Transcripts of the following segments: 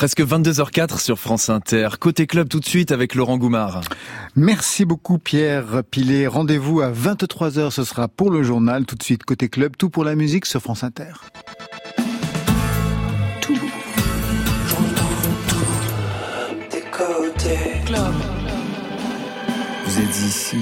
Presque 22h04 sur France Inter. Côté club tout de suite avec Laurent Goumard. Merci beaucoup Pierre Pilet. Rendez-vous à 23h, ce sera pour le journal. Tout de suite côté club, tout pour la musique sur France Inter. Tout. Club. Vous êtes ici.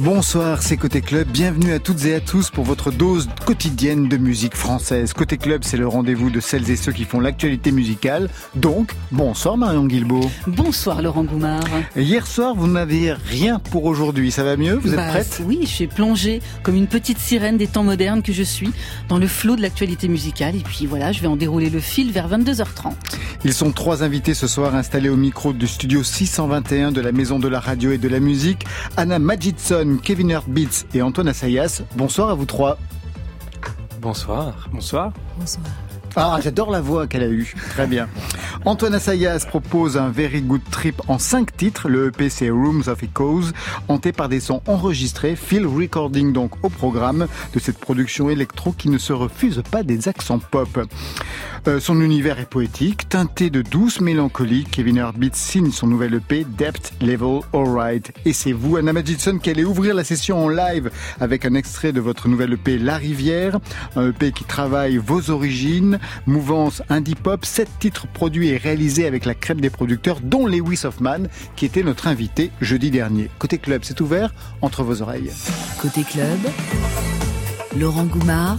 Bonsoir, c'est Côté Club. Bienvenue à toutes et à tous pour votre dose quotidienne de musique française. Côté Club, c'est le rendez-vous de celles et ceux qui font l'actualité musicale. Donc, bonsoir Marion Guilbault. Bonsoir Laurent Goumard. Hier soir, vous n'avez rien pour aujourd'hui. Ça va mieux? Vous êtes bah, prête? Oui, je suis plongée comme une petite sirène des temps modernes que je suis dans le flot de l'actualité musicale. Et puis voilà, je vais en dérouler le fil vers 22h30. Ils sont trois invités ce soir installés au micro du studio 621 de la Maison de la Radio et de la Musique. Anna Majidson Kevin Beats et Antoine Assayas. Bonsoir à vous trois. Bonsoir. Bonsoir. Bonsoir. Ah, j'adore la voix qu'elle a eue. Très bien. Antoine Assayas propose un Very Good Trip en cinq titres. Le EP, c'est Rooms of Echoes, hanté par des sons enregistrés, field recording donc au programme de cette production électro qui ne se refuse pas des accents pop. Euh, son univers est poétique, teinté de douce mélancolie. Kevin Heartbeat signe son nouvel EP, Depth Level Alright. Et c'est vous, Anna Magidson, qui allez ouvrir la session en live avec un extrait de votre nouvel EP, La Rivière. Un EP qui travaille vos origines, mouvance indie pop, sept titres produits et réalisés avec la crème des producteurs, dont Lewis Hoffman, qui était notre invité jeudi dernier. Côté club, c'est ouvert entre vos oreilles. Côté club, Laurent Goumard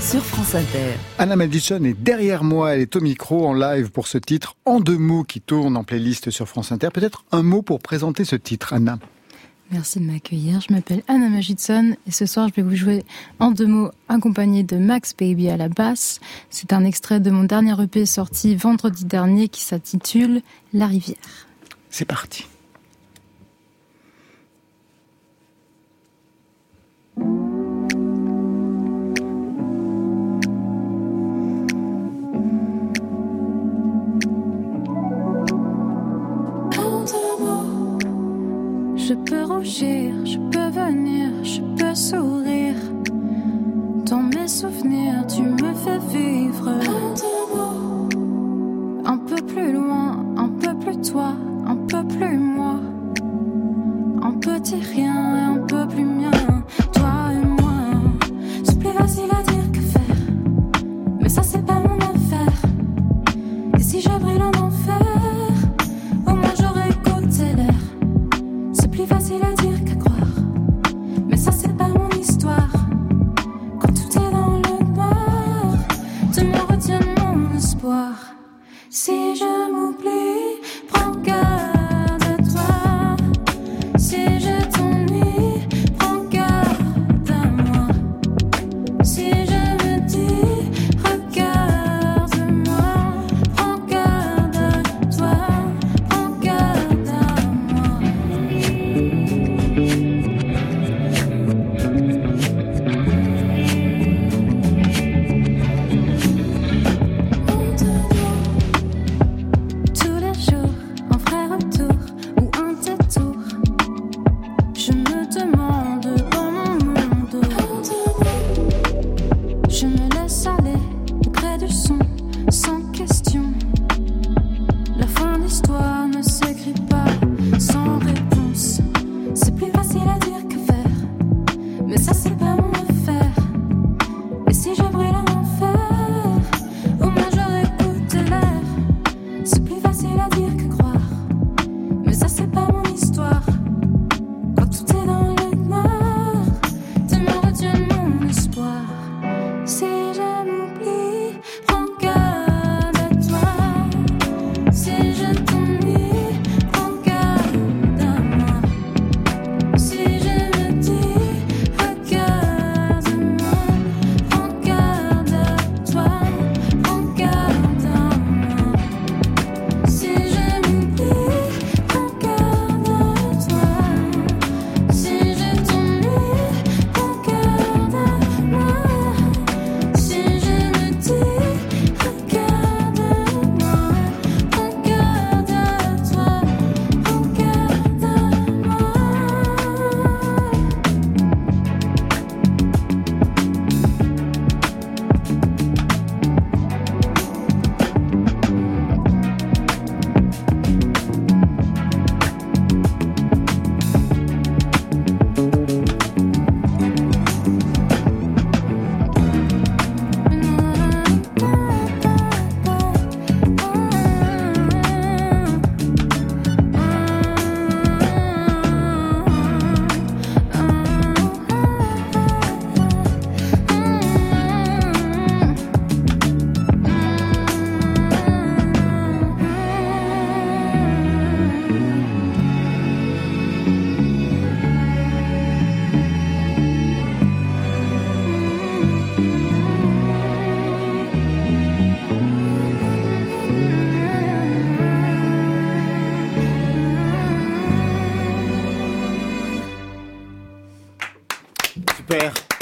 sur France Inter. Anna Madison est derrière moi, elle est au micro en live pour ce titre en deux mots qui tourne en playlist sur France Inter. Peut-être un mot pour présenter ce titre, Anna? Merci de m'accueillir. Je m'appelle Anna Magidson et ce soir je vais vous jouer en deux mots accompagné de Max Baby à la basse. C'est un extrait de mon dernier EP sorti vendredi dernier qui s'intitule La rivière. C'est parti. Je peux rougir, je peux venir, je peux sourire. Dans mes souvenirs, tu me fais vivre. Un peu plus loin, un peu plus toi, un peu plus moi. Un petit rien et un peu plus mien.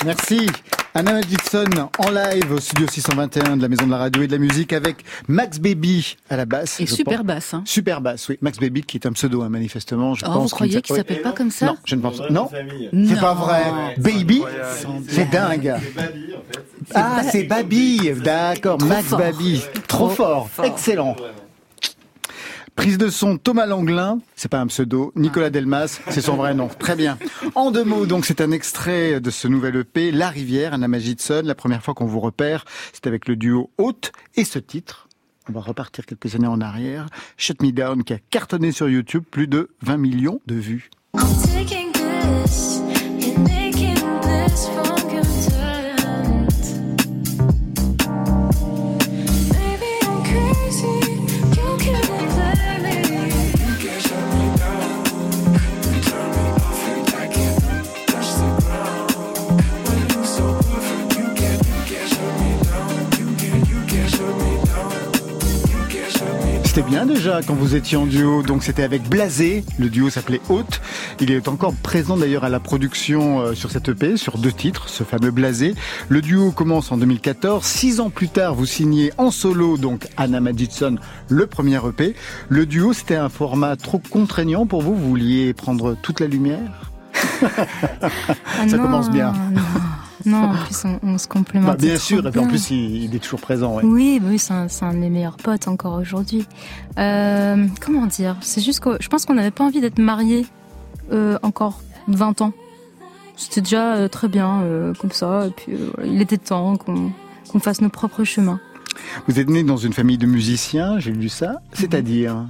Merci. Anna Dixon en live au studio 621 de la Maison de la Radio et de la Musique avec Max Baby à la basse. Et super basse. Hein. Super basse, oui. Max Baby qui est un pseudo, hein, manifestement. Je oh, pense vous croyez qu'il s'appelle pas comme ça Non, je ne pense pas. Non, c'est pas vrai. Baby, c'est dingue. Ah, c'est Baby, d'accord. Max Baby, trop, fort. excellent. Prise de son Thomas Langlin, c'est pas un pseudo, Nicolas Delmas, c'est son vrai nom. Très bien. En deux mots, donc c'est un extrait de ce nouvel EP, La Rivière, Anna Magidson. La première fois qu'on vous repère, c'est avec le duo Haute et ce titre. On va repartir quelques années en arrière. Shut Me Down qui a cartonné sur YouTube, plus de 20 millions de vues. Déjà quand vous étiez en duo. Donc c'était avec Blasé. Le duo s'appelait Haute. Il est encore présent d'ailleurs à la production euh, sur cette EP, sur deux titres, ce fameux Blasé. Le duo commence en 2014. Six ans plus tard, vous signez en solo donc Anna Madison, le premier EP. Le duo, c'était un format trop contraignant pour vous. Vous vouliez prendre toute la lumière? Ah Ça commence bien. Non, en plus, on, se complémente. Bah, bien sûr, et puis en plus, il, est toujours présent. Ouais. Oui, bah oui c'est un, un, de mes meilleurs potes encore aujourd'hui. Euh, comment dire? C'est juste que je pense qu'on n'avait pas envie d'être mariés euh, encore 20 ans. C'était déjà euh, très bien comme ça, et puis il était temps qu'on fasse nos propres chemins. Vous êtes né dans une famille de musiciens, j'ai lu ça. C'est-à-dire?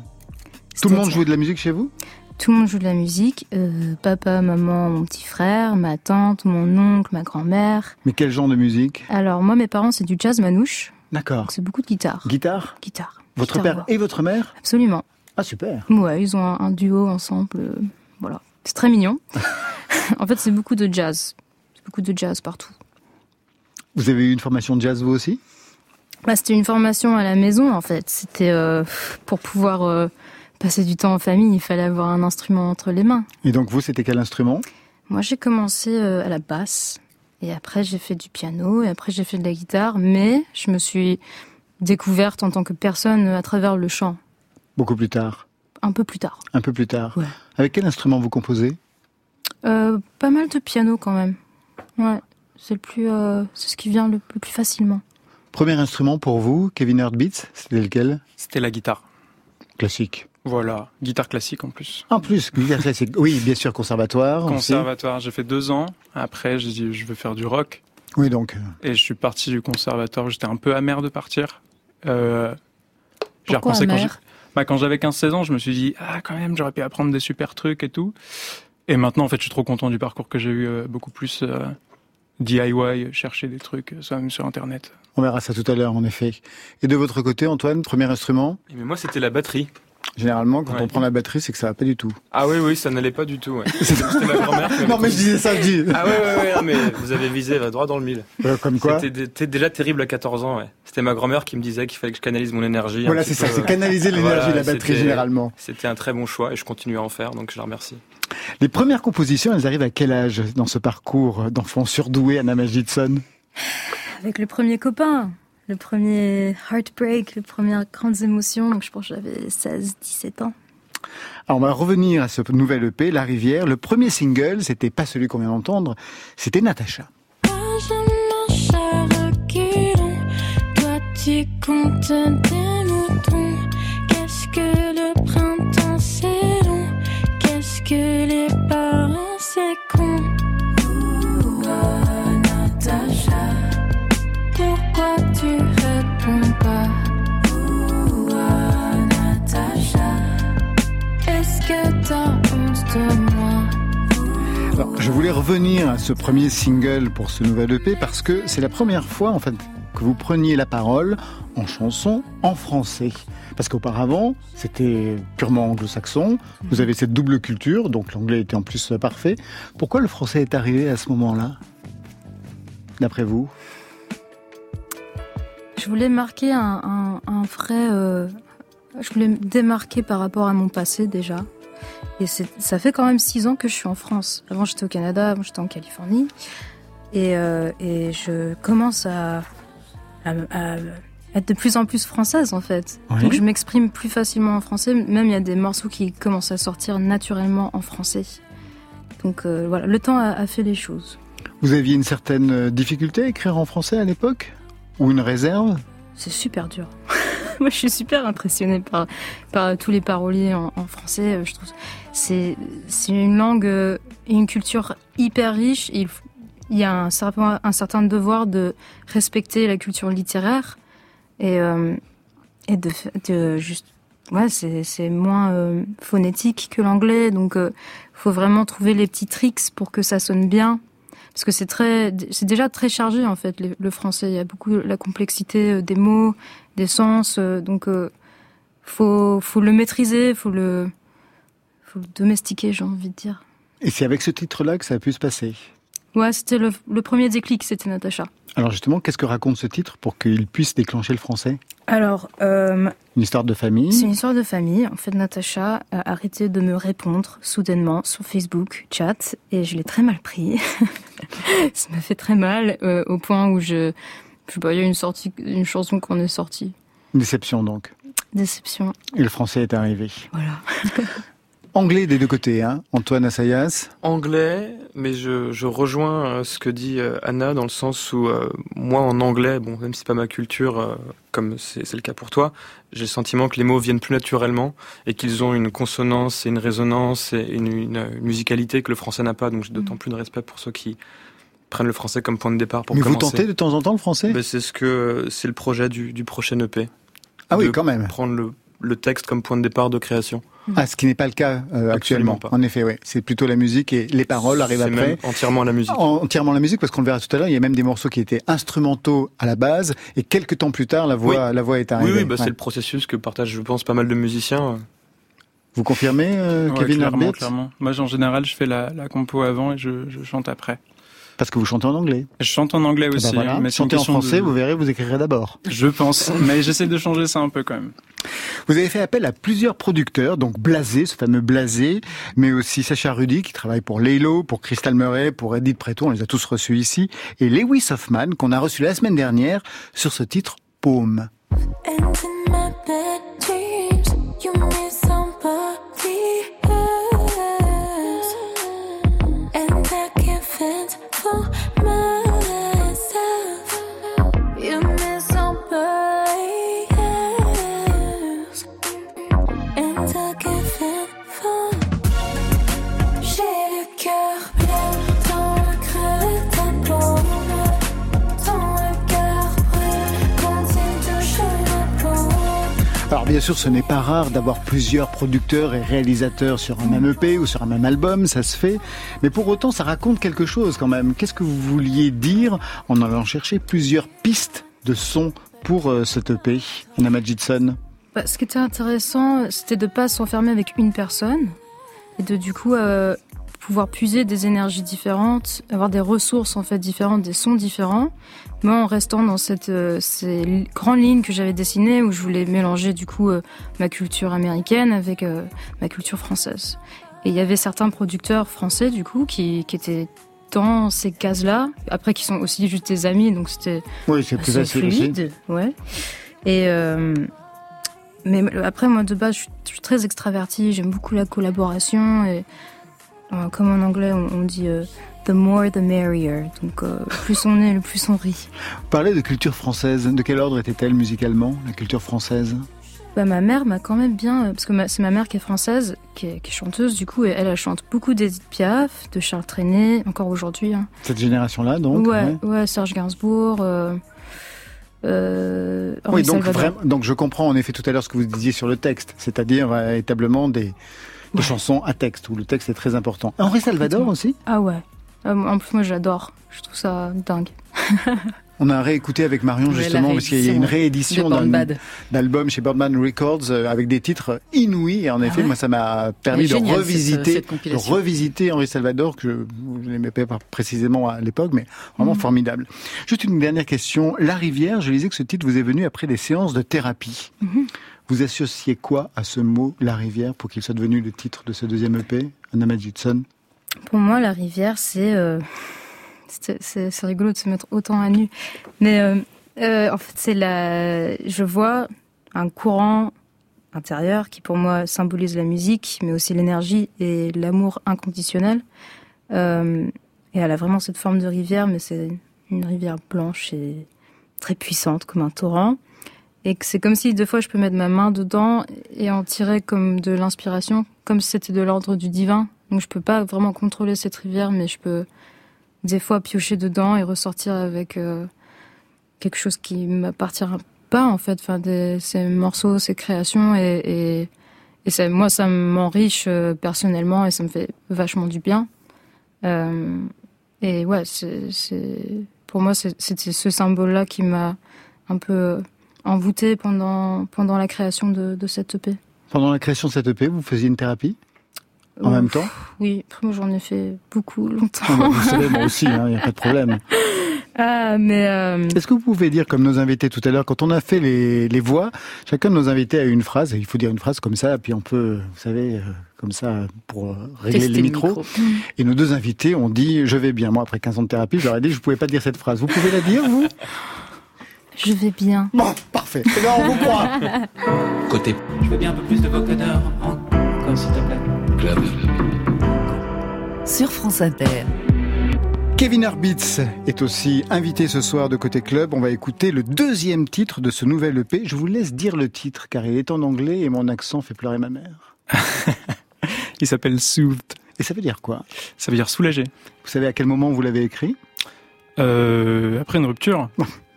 Tout le monde jouait de la musique chez vous? Tout le monde joue de la musique. Euh, papa, maman, mon petit frère, ma tante, mon oncle, ma grand-mère. Mais quel genre de musique? Alors moi, mes parents, c'est du jazz manouche. D'accord. C'est beaucoup de guitare. Guitare? Guitare. Votre père et votre mère? Absolument. Ah super. Ouais, ils ont un, duo ensemble. Euh, voilà. C'est très mignon. en fait, c'est beaucoup de jazz. C'est beaucoup de jazz partout. Vous avez eu une formation de jazz vous aussi? Bah, C'était une formation à la maison en fait. C'était euh, pour pouvoir passer du temps en famille, il fallait avoir un instrument entre les mains. Et donc vous, c'était quel instrument? Moi, j'ai commencé euh, à la basse, et après j'ai fait du piano, et après j'ai fait de la guitare, mais je me suis découverte en tant que personne à travers le chant. Beaucoup plus tard Un peu plus tard. Un peu plus tard ouais. Avec quel instrument vous composez? Euh, Pas mal de piano quand même. Ouais, c'est le plus, euh, c'est ce qui vient le plus, facilement. Premier instrument pour vous, Kevin Heartbeats, c'était lequel? C'était la guitare. Classique. Voilà, guitare classique en plus. En plus, guitare classique. Oui, bien sûr, conservatoire. Conservatoire, j'ai fait deux ans. Après, j'ai dit, je veux faire du rock. Oui, donc. Et je suis parti du conservatoire. J'étais un peu amer de partir. Euh, j'ai repensé quand bah, quand j'avais 15-16 ans, je me suis dit, ah, quand même, j'aurais pu apprendre des super trucs et tout. Et maintenant, en fait, je suis trop content du parcours que j'ai eu, euh, beaucoup plus euh, DIY, chercher des trucs, soit même sur Internet. On verra ça tout à l'heure, en effet. Et de votre côté, Antoine, premier instrument? Mais moi, c'était la batterie. Généralement, quand on prend la batterie, c'est que ça va pas du tout. Ah oui, oui, ça n'allait pas du tout. Ouais. C'était ma grand-mère. non, mais je disais ça, je dis. Ah oui, oui, oui, mais vous avez visé droit dans le mille. Euh, comme quoi C'était déjà terrible à 14 ans. Ouais. C'était ma grand-mère qui me disait qu'il fallait que je canalise mon énergie. Voilà, c'est ça, c'est canaliser l'énergie, la batterie généralement. C'était un très bon choix et je continue à en faire, donc je la remercie. Les premières compositions, elles arrivent à quel âge dans ce parcours d'enfant surdoué, Anna Magidson Avec le premier copain le premier heartbreak, les premières grandes émotions. Donc je pense que j'avais 16, 17 ans. Alors on va revenir à ce nouvel EP, La Rivière. Le premier single, c'était pas celui qu'on vient d'entendre, c'était Natacha. Qu'est-ce que le printemps c'est long Qu'est-ce que les parents c'est con revenir à ce premier single pour ce nouvel EP parce que c'est la première fois en fait que vous preniez la parole en chanson en français. Parce qu'auparavant, c'était purement anglo-saxon. Vous avez cette double culture, donc l'anglais était en plus parfait. Pourquoi le français est arrivé à ce moment-là D'après vous? Je voulais marquer un, vrai... Euh, je voulais démarquer par rapport à mon passé déjà. Et ça fait quand même six ans que je suis en France. Avant, j'étais au Canada, avant, j'étais en Californie. Et, euh, et je commence à, à, à être de plus en plus française en fait. Oui. Donc je m'exprime plus facilement en français. Même il y a des morceaux qui commencent à sortir naturellement en français. Donc euh, voilà, le temps a, a fait les choses. Vous aviez une certaine difficulté à écrire en français à l'époque? Ou une réserve? C'est super dur. Moi, je suis super impressionnée par, par tous les paroliers en, français. Euh, Je trouve c'est une langue euh, et une culture hyper riche. Il, y a un certain, un certain devoir de respecter la culture littéraire et euh, et de, juste ouais c'est moins phonétique que l'anglais. Donc, euh, faut vraiment trouver les petits tricks pour que ça sonne bien. Parce que c'est très, c'est déjà très chargé en fait le, le français. Il y a beaucoup la complexité euh, des mots, des sens. euh, donc, euh, faut, faut le maîtriser, faut le, faut le domestiquer, j'ai envie de dire. Et c'est avec ce titre-là que ça a pu se passer? Ouais, c'était le, le premier déclic, c'était Natacha. Alors justement, qu'est-ce que raconte ce titre pour qu'il puisse déclencher le français? Alors, euh, Une histoire de famille c'est une histoire de famille. En fait, Natacha a arrêté de me répondre soudainement sur Facebook, chat, et je l'ai très mal pris. Ça m'a fait très mal euh, au point où je, je sais pas, il y a une sortie, une chanson qu'on est sortie. Déception donc. Déception. Et le français est arrivé. Voilà. Anglais des deux côtés, hein Antoine Assayas. Anglais, mais je, je rejoins euh, ce que dit euh, Anna dans le sens où euh, moi en anglais, bon même si c'est pas ma culture euh, comme c'est le cas pour toi, j'ai le sentiment que les mots viennent plus naturellement et qu'ils ont une consonance et une résonance et une, une- une musicalité que le français n'a pas. Donc j'ai d'autant plus de respect pour ceux qui prennent le français comme point de départ pour Mais vous commencer. tentez de temps en temps le français? Ben, c'est ce que c'est le projet du, du prochain EP. Ah oui, quand même. Prendre le, le texte comme point de départ de création. Ah, ce qui n'est pas le cas euh, actuellement. pas. En effet, oui. C'est plutôt la musique et les paroles arrivent après. même entièrement la musique. En- Entièrement la musique, parce qu'on le verra tout à l'heure, il y a même des morceaux qui étaient instrumentaux à la base, et quelques temps plus tard, la voix, la voix est Oui, arrivée. oui, bah, Ouais. c'est le processus que partagent, je pense, pas mal de musiciens. Vous confirmez, euh, Ouais, Kevin clairement, clairement. Moi, en général, je fais la, la compo avant et je, je chante après. Parce que vous chantez en anglais. Je chante en anglais Eh ben aussi. voilà. hein, mais Chantez en français, de- vous verrez, vous écrirez d'abord. Je pense, mais j'essaie de changer ça un peu quand même. Vous avez fait appel à plusieurs producteurs, donc Blasé, ce fameux Blasé, mais aussi Sacha Rudy qui travaille pour Laylo, pour Crystal Murray, pour Edith Preto, on les a tous reçus ici, et Lewis Hoffman qu'on a reçu la semaine dernière sur ce titre Paume. And in my bed sûr, ce n'est pas rare d'avoir plusieurs producteurs et réalisateurs sur un même EP ou sur un même album, ça se fait, mais pour autant ça raconte quelque chose quand même. Qu'est-ce que vous vouliez dire en allant chercher plusieurs pistes de son pour euh, cet EP, Anna Majidson Bah, ce qui était intéressant, c'était de pas s'enfermer avec une personne et de du coup euh, pouvoir puiser des énergies différentes, avoir des ressources en fait différentes, des sons différents, mais en restant dans cette euh, ces grandes lignes que j'avais dessinées où je voulais mélanger du coup euh, ma culture américaine avec euh, ma culture française. Et il y avait certains producteurs français du coup qui, qui étaient dans ces cases-là, après qui sont aussi juste des amis, donc c'était Oui, c'est plus facile aussi. fluide, ouais. Et euh, mais après moi de base je suis, je suis très extravertie, j'aime beaucoup la collaboration et euh, comme en anglais on, on dit euh, the more the merrier, donc euh, plus on est le plus on rit. Vous parlez de culture française, de quel ordre était-elle musicalement, la culture française? Bah, ma mère m'a quand même bien, euh, parce que c'est ma mère qui est française, qui est, qui est chanteuse du coup, et elle, elle chante beaucoup d'Edith Piaf, de Charles Trenet, encore aujourd'hui. hein. Cette génération-là, donc ouais, ouais. ouais, Serge Gainsbourg. Euh, euh, Oui, donc, vraiment, donc je comprends en effet tout à l'heure ce que vous disiez sur le texte, c'est-à-dire euh, véritablement des, des Ouais. chansons à texte, où le texte est très important. Henri Salvador aussi? Ah ouais. Ah, moi, En plus, moi, j'adore. Je trouve ça dingue. On a réécouté avec Marion justement, parce qu'il y a une réédition d'album chez Birdman Records euh, avec des titres inouïs. Et en effet, ouais moi, ça m'a permis de revisiter, cette de revisiter Henri Salvador, que je, je n'aimais pas précisément à l'époque, mais vraiment Mhm. formidable. Juste une dernière question. La rivière, je lisais que ce titre vous est venu après des séances de thérapie. Mhm. Vous associez quoi à ce mot, la rivière, pour qu'il soit devenu le titre de ce deuxième EP, Anna Pour moi, la rivière, c'est. euh, c'est rigolo de se mettre autant à nu. Mais euh, euh, en fait, c'est la. Je vois un courant intérieur qui, pour moi, symbolise la musique, mais aussi l'énergie et l'amour inconditionnel. Et elle a vraiment cette forme de rivière, mais c'est une rivière blanche et très puissante, comme un torrent. Et que c'est comme si, deux fois, je peux mettre ma main dedans et en tirer comme de l'inspiration, comme si c'était de l'ordre du divin. Donc, je peux pas vraiment contrôler cette rivière, mais je peux des fois piocher dedans et ressortir avec euh, quelque chose qui m'appartient pas en fait, enfin ces morceaux, ces créations et, et, et ça, moi ça m'enriche euh, personnellement et ça me fait vachement du bien. Euh, et ouais, c'est, pour moi c'était ce symbole-là qui m'a un peu envoûté pendant pendant la création de, de cette EP. Pendant la création de cette EP, vous faisiez une thérapie? En même temps Oui, moi j'en ai fait beaucoup longtemps. Ah bah, vous savez, moi aussi, il hein, n'y a pas de problème. Ah, mais euh... Est-ce que vous pouvez dire, comme nos invités tout à l'heure, quand on a fait les, les, voix, chacun de nos invités a eu une phrase, il faut dire une phrase comme ça, puis on peut, vous savez, euh, comme ça, pour régler Tester les micros. micro. Et nos deux invités ont dit, je vais bien. Moi, après 15 ans de thérapie, je leur ai dit, je ne pouvais pas dire cette phrase. Vous pouvez la dire, vous? Je vais bien. Bon, parfait. Et là, on vous croit. Côté Je veux bien un peu plus de vocodeur, s'il te plaît. Club. Sur France Inter. Kevin Arbitz est aussi invité ce soir de Côté Club. On va écouter le deuxième titre de ce nouvel EP. Je vous laisse dire le titre, car il est en anglais et mon accent fait pleurer ma mère. Il s'appelle Soothed. Et ça veut dire quoi? Ça veut dire soulagé. Vous savez à quel moment vous l'avez écrit? Euh, après une rupture.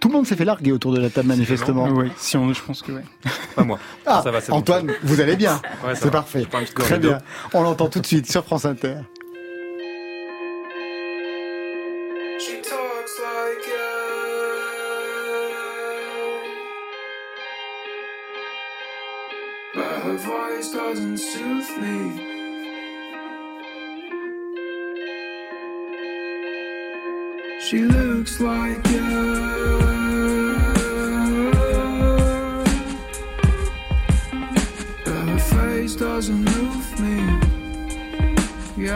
Tout le monde s'est fait larguer autour de la table, manifestement. Oui, si on, je pense que ouais. Pas moi. Ah, Ça va, bon. Antoine, vous allez bien Ouais, C'est parfait. Très bien. On l'entend tout de suite sur France Inter. She talks like you. But her voice doesn't soothe me. She looks like you. She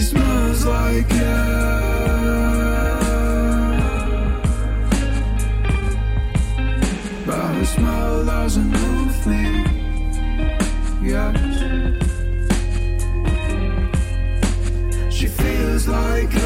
smells like you. But her smell doesn't move me. Yes. She feels like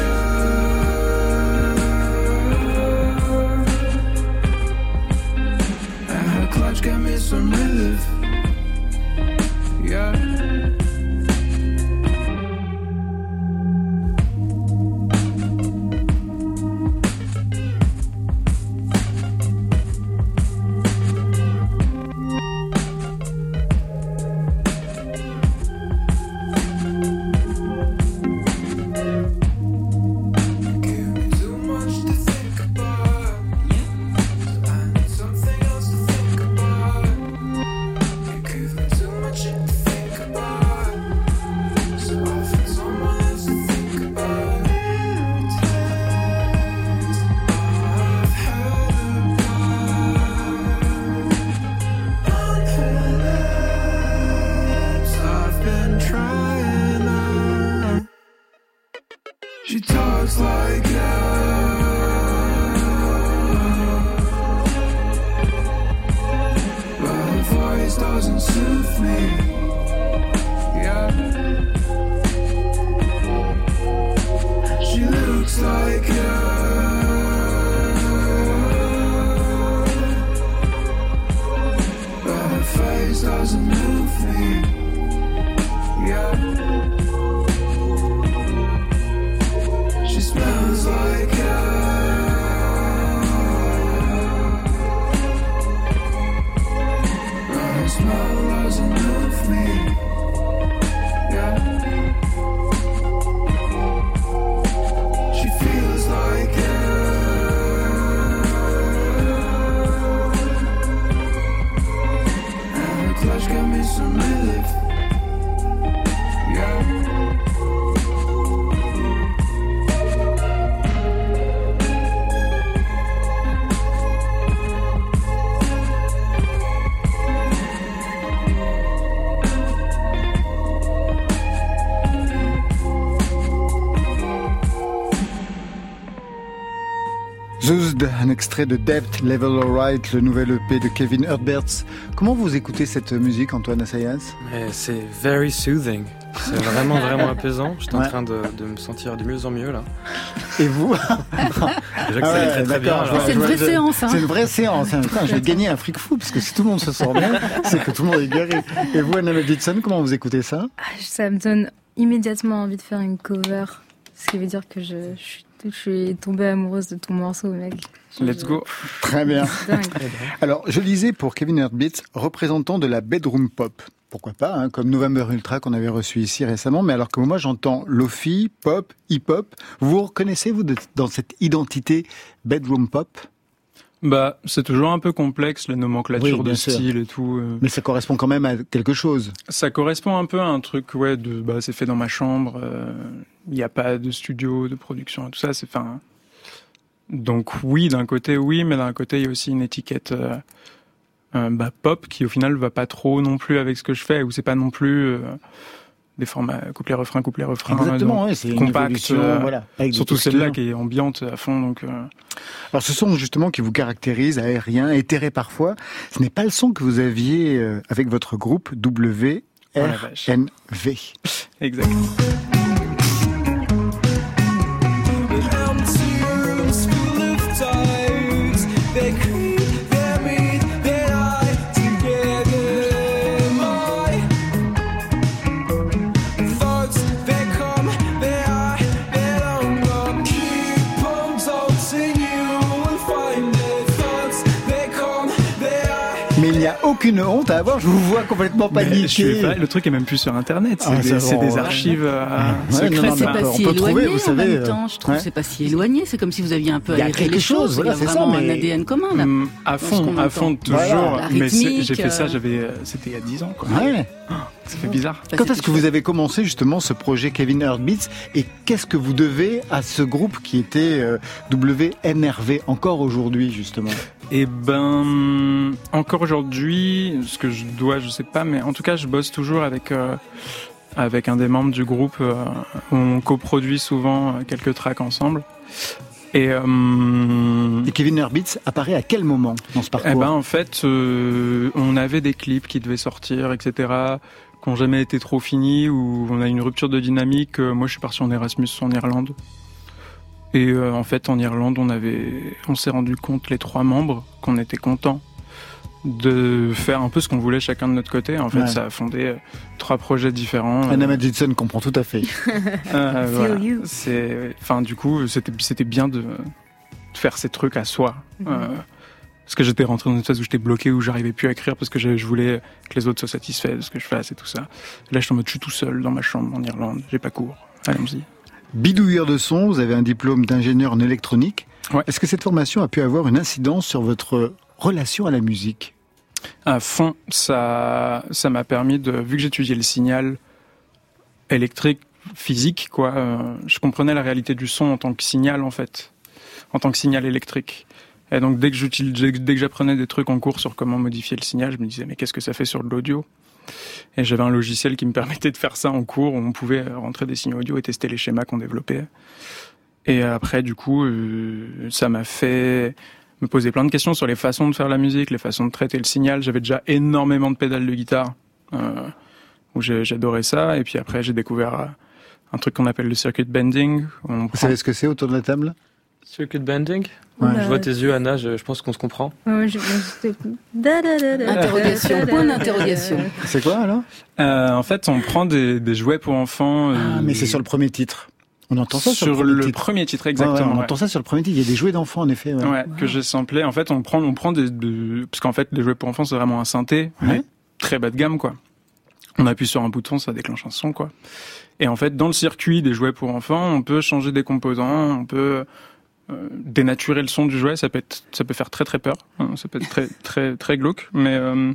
Un extrait de Depth Level Alright, le nouvel EP de Kevin Herberts. Comment vous écoutez cette musique, Antoine Assayas? C'est very soothing. C'est vraiment, vraiment apaisant. J'étais en Ouais. train de, de me sentir de mieux en mieux là. Et vous? Déjà que Ah ça allait ouais, très très bien. je vois- C'est une je vraie je- séance, hein. C'est une vraie séance. hein. Je vais gagner un fric fou, parce que si tout le monde se sent bien, c'est que tout le monde est guéri. Et vous, Anna Davidson, comment vous écoutez ça? Ah, Ça me donne immédiatement envie de faire une cover. Ce qui veut dire que je, je, suis- je suis tombée amoureuse de ton morceau, mec. Let's go. Très bien. Alors, je lisais pour Kevin Heartbeats, représentant de la bedroom pop. Pourquoi pas, hein, comme November Ultra qu'on avait reçu ici récemment. Mais alors que moi, j'entends lofi, pop, hip-hop. Vous vous reconnaissez, vous, dans cette identité bedroom pop? Bah, c'est toujours un peu complexe, la nomenclature Oui, de sûr. style et tout. euh. Mais ça correspond quand même à quelque chose. Ça correspond un peu à un truc, ouais, de, bah, c'est fait dans ma chambre, il n'y a pas de studio, de production, tout ça, c'est, enfin, donc oui, d'un côté, oui, mais d'un côté, il y a aussi une étiquette, euh, euh, bah, pop, qui au final va pas trop non plus avec ce que je fais, où c'est pas non plus, euh, des formats couplet-refrain, couplet-refrain. Exactement, donc ouais, c'est une compact, euh, voilà. Surtout celle-là qui est ambiante à fond, donc, euh, Alors ce son justement qui vous caractérise, aérien, éthéré parfois, ce n'est pas le son que vous aviez euh, avec votre groupe WRNV. Oh je vous complètement Mais je suis paniqué. pas- le truc est même plus sur internet, c'est Ah, des, des ouais. archives euh, Ouais, secrètes. non, non, c'est mais pas on si peut éloigné trouver, vous en savez, même euh, temps. Je trouve c'est pas si éloigné. C'est comme si vous aviez un peu Il y a aéré quelque les chose, choses. voilà, Il y c'est a ça, vraiment mais- un ADN commun là. Mm, à fond, à fond, toujours. Mais j'ai fait ça, euh, j'avais, euh, c'était il y a 10 ans, quoi. Ouais. Ça fait bizarre. Quand est-ce que vous avez commencé justement ce projet Kevin Heartbeats et qu'est-ce que vous devez à ce groupe qui était WNRV encore aujourd'hui justement? Et ben, encore aujourd'hui, ce que je dois, je sais pas, mais en tout cas, je bosse toujours avec euh, avec un des membres du groupe. euh, on coproduit souvent euh, quelques tracks ensemble. Et, euh, Et Kevin Heartbeats apparaît à quel moment dans ce parcours? Eh ben en fait, euh, on avait des clips qui devaient sortir, etc., qui n'ont jamais été trop finis, où on a une rupture de dynamique. Moi, je suis parti en Erasmus en Irlande. Et euh, en fait, en Irlande, on avait, on s'est rendu compte les trois membres qu'on était contents de faire un peu ce qu'on voulait chacun de notre côté. En fait, Ouais. ça a fondé euh, trois projets différents. Anna Madison comprend tout à fait. Euh, Feel voilà. you. C'est, enfin, du coup, c'était, c'était bien de, de faire ces trucs à soi. Mhm. Euh, parce que j'étais rentré dans une phase où j'étais bloqué, où j'arrivais plus à écrire parce que je, je voulais que les autres soient satisfaits de ce que je fasse et tout ça. Là, je suis en mode, je suis tout seul dans ma chambre en Irlande, j'ai pas cours. Allons-y. Bidouilleur de son, vous avez un diplôme d'ingénieur en électronique. Ouais. Est-ce que cette formation a pu avoir une incidence sur votre relation à la musique? À fond, ça, ça m'a permis de, vu que j'étudiais le signal électrique, physique, quoi, euh, je comprenais la réalité du son en tant que signal, en fait, en tant que signal électrique. Et donc, dès que j'apprenais des trucs en cours sur comment modifier le signal, je me disais, mais qu'est-ce que ça fait sur de l'audio? Et j'avais un logiciel qui me permettait de faire ça en cours, où on pouvait rentrer des signaux audio et tester les schémas qu'on développait. Et après, du coup, euh, ça m'a fait me poser plein de questions sur les façons de faire la musique, les façons de traiter le signal. J'avais déjà énormément de pédales de guitare, euh, où j'adorais ça. Et puis après, j'ai découvert euh, un truc qu'on appelle le circuit bending. On Vous prend- savez ce que c'est autour de la table? Circuit bending? Ouais. Je vois tes yeux, Anna, je, je pense qu'on se comprend. Ouais, je- je- Interrogation, point d'interrogation. C'est quoi alors? Euh, en fait, on prend des, des jouets pour enfants. euh, Ah, mais c'est sur le premier titre. On entend ça sur, sur le le premier titre. premier titre, Ouais, ouais, exactement. on ouais. entend ça sur le premier titre. Il y a des jouets d'enfants en effet. ouais. Ouais, que j'ai samplé. En fait, on prend, on prend des, de- parce qu'en fait, les jouets pour enfants, c'est vraiment un synthé, Ouais. mais très bas de gamme, quoi. On appuie sur un bouton, ça déclenche un son, quoi. Et en fait, dans le circuit des jouets pour enfants, on peut changer des composants, on peut euh, dénaturer le son du jouet. Ça peut être, ça peut faire très très peur. hein, ça peut être très très très glauque, mais euh,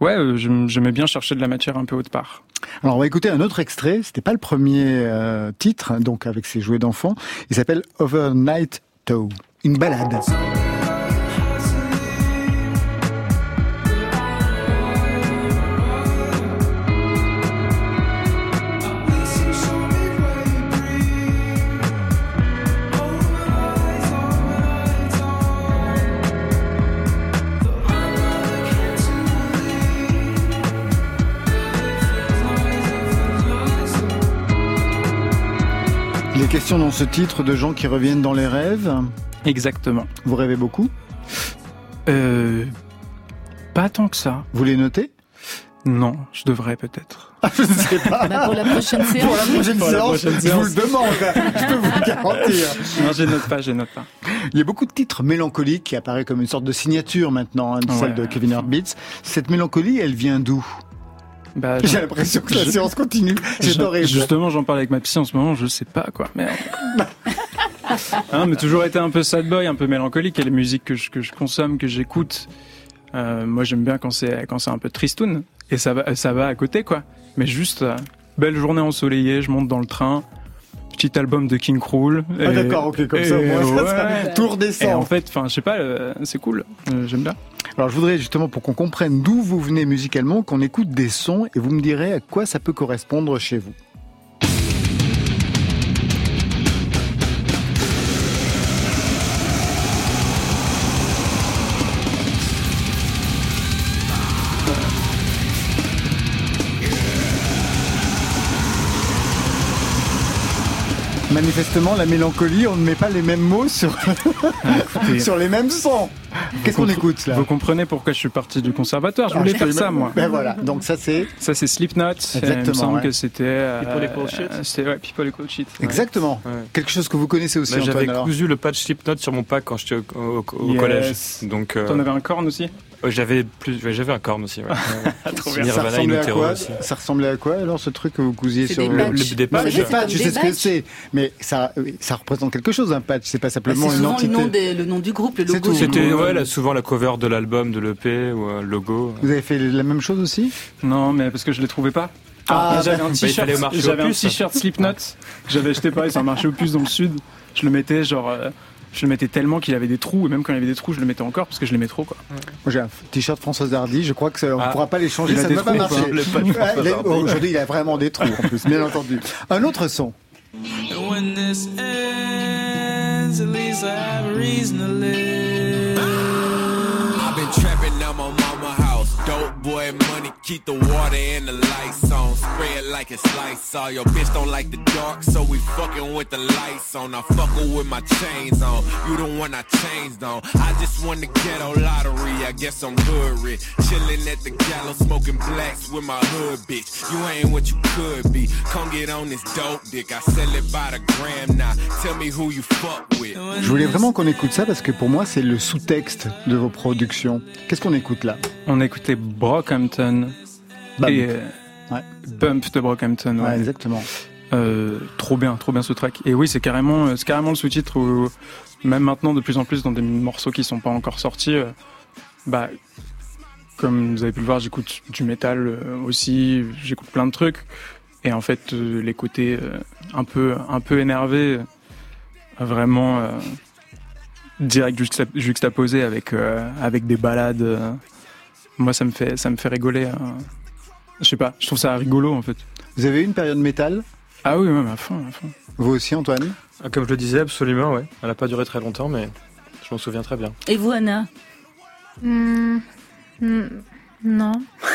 ouais, euh, j'aimais bien chercher de la matière un peu haute part. Alors on va écouter un autre extrait. C'était pas le premier euh, titre, donc avec ces jouets d'enfants. Il s'appelle Overnight Tow. Une balade. Question dans ce titre de gens qui reviennent dans les rêves. Exactement. Vous rêvez beaucoup Euh, pas tant que ça. Vous les notez Non, je devrais peut-être. Je ne sais pas. Bah, pour la prochaine séance. Pour la prochaine Pour la séance, prochaine je vous le demande. Je peux vous le garantir. Non, je note pas, je note pas. Il y a beaucoup de titres mélancoliques qui apparaissent comme une sorte de signature maintenant, hein, de celle de Kevin Heartbeats. Cette mélancolie, elle vient d'où? Bah, J'ai l'impression que la je- séance continue. C'est horrible. Justement, j'en parle avec ma psy en ce moment, je sais pas quoi. Merde. hein, mais toujours été un peu sad boy, un peu mélancolique. Et les musiques que je, que je consomme, que j'écoute, euh, moi j'aime bien quand c'est quand c'est un peu tristoun. Et ça va, ça va à côté quoi. Mais juste euh, belle journée ensoleillée, je monte dans le train. Petit album de King Krul. Ah et- d'accord, ok, comme ça, et moi, ça, ouais. ça, tout Et redescend. en fait, enfin, je sais pas, euh, c'est cool. J'aime bien. Alors je voudrais justement, pour qu'on comprenne d'où vous venez musicalement, qu'on écoute des sons et vous me direz à quoi ça peut correspondre chez vous. Manifestement, la mélancolie, on ne met pas les mêmes mots sur, Écoutez, sur les mêmes sons. Qu'est-ce qu'on écoute là Vous comprenez pourquoi je suis parti du conservatoire Je Ah, voulais faire ça, moi. Ben voilà, donc ça c'est Ça, c'est Slipknot. Et Il Exactement, me semble ouais. que c'était. euh, People Equal Shit C'était ouais, People Equal Shit. ouais. exactement Ouais. quelque chose que vous connaissez aussi Bah, J'avais cousu le patch Slipknot sur mon pack quand j'étais au, au- au Yes. collège. Donc euh, T'en avais un corne aussi j'avais plus, j'avais un corn aussi. Ouais. Trop Ça ressemblait à quoi aussi. Ça ressemblait à quoi alors ce truc que vous cousiez sur des le- le- des patchs. des patchs, je sais ce que c'est, mais ça, ça représente quelque chose un patch. C'est pas Bah, simplement c'est une souvent le entité. nom, des- le nom du groupe, le logo. C'était groupe. Ouais, là, souvent la cover de l'album, de l'EP ou le logo. Vous avez fait la même chose aussi? Non, mais parce que je les trouvais pas. Ah, j'avais un bah, il t-shirt. aux J'avais un t-shirt Slipknot. que J'avais acheté pareil, c'est un marché aux puces dans le sud. Je le mettais genre. euh, je le mettais tellement qu'il avait des trous, et même quand il avait des trous, je le mettais encore parce que je l'aimais trop, quoi. Moi, J'ai un t-shirt Françoise Hardy. Je crois que ça, on Ah. pourra pas les changer. Il Ça ne va pas marcher. Ouais. Aujourd'hui, il a vraiment des trous en plus, bien entendu. Un autre son. When this ends, at least I have a reason to live. Keep the water and the lights on. Spray it like it's lights all. Your bitch don't like the dark, so we fucking with the lights on. I fuck her with my chains on. You the one I changed on. I just won the ghetto lottery. I guess I'm hood rich. Chilling at the gallows, smoking blacks with my hood bitch. You ain't what you could be. Come get on this dope dick. I sell it by the gram now. Tell me who you fuck with. Je voulais vraiment qu'on écoute ça parce que pour moi, c'est le sous-texte de vos productions. Qu'est-ce qu'on écoute là? On écoutait Brockhampton Bam. et euh, Ouais. Bump de Brockhampton. Ouais, Ouais. exactement. Euh, trop bien, trop bien ce track. Et oui, c'est carrément, euh, c'est carrément le sous-titre où même maintenant, de plus en plus, dans des morceaux qui sont pas encore sortis, euh, bah, comme vous avez pu le voir, j'écoute du métal euh, aussi, j'écoute plein de trucs. Et en fait, euh, les côtés euh, un peu, un peu énervés, euh, vraiment euh, direct juxta- juxtaposés avec, euh, avec des balades. euh, moi, ça me fait, ça me fait rigoler. euh. Je sais pas, je trouve ça rigolo en fait. Vous avez eu une période métal? Ah oui, même à fond, à fond. Vous aussi, Antoine? Ah, Comme je le disais, absolument, ouais. Elle a pas duré très longtemps, mais je m'en souviens très bien. Et vous, Anna? Hmm, hmm, non.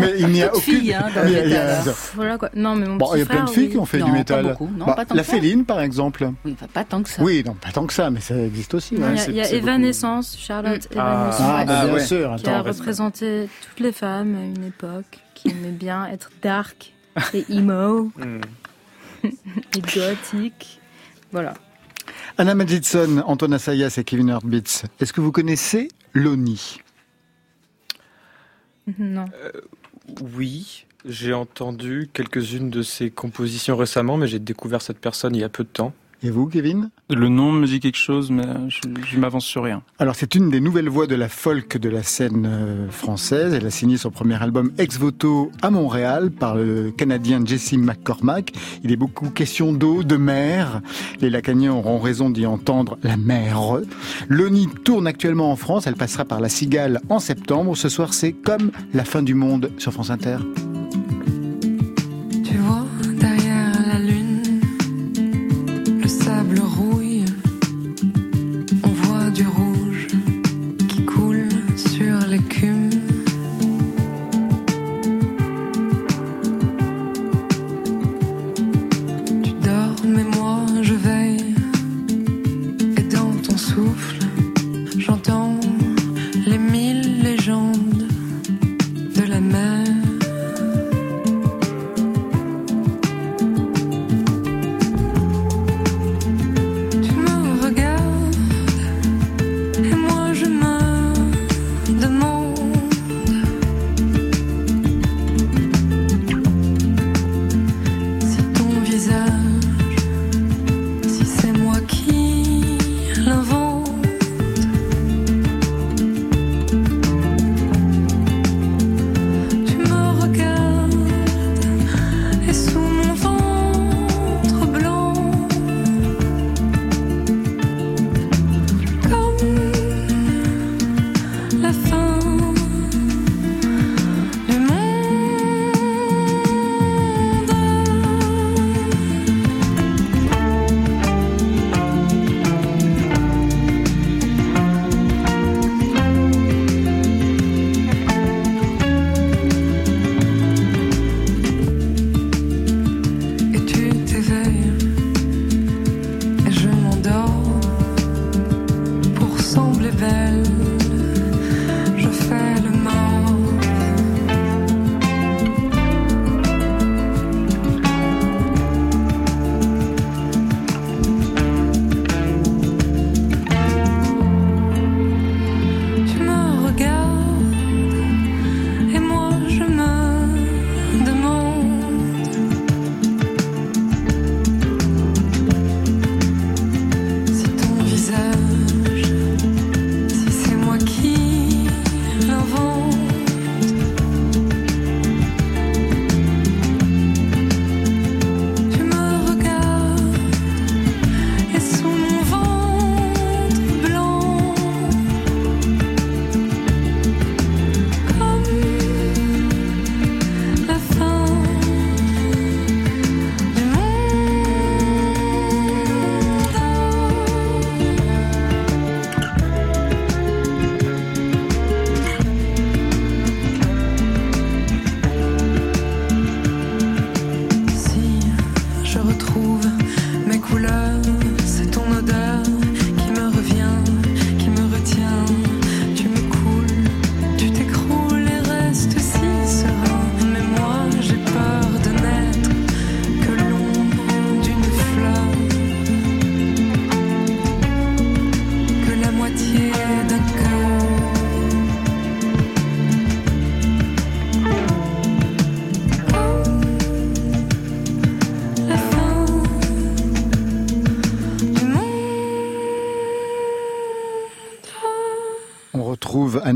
Mais il n'y a aucune. filles, hein, dans le il y a- il y a- métal. Voilà quoi. Non, mais mon Bon, petit il y a plein de frère, filles oui. qui ont fait Non, du pas métal. beaucoup, non, Bah, pas tant la que ça. Féline, par exemple. Oui, enfin, pas tant que ça. Oui, non, pas tant que ça, mais ça existe aussi. Il y a, c'est- il y a c'est beaucoup. Evanescence, Charlotte Ah. Evanescence, Ah, bah, Ah, bien ouais. sûr. qui a représenté toutes les femmes à une époque, qui aimait bien être dark et emo Hmm. et gothique. Voilà. Anna Magidson, Antoine Assayas et Kevin Heartbeats. Est-ce que vous connaissez Loni? Non. Oui, j'ai entendu quelques-unes de ses compositions récemment, mais j'ai découvert cette personne il y a peu de temps. Et vous, Kevin? Le nom me dit quelque chose, mais je, je m'avance sur rien. Alors, c'est une des nouvelles voix de la folk de la scène euh, française. Elle a signé son premier album Ex Voto à Montréal par le Canadien Jesse McCormack. Il est beaucoup question d'eau, de mer. Les Lacaniens auront raison d'y entendre la mer. Loni tourne actuellement en France. Elle passera par la Cigale en septembre. Ce soir, c'est comme la fin du monde sur France Inter. Tu vois,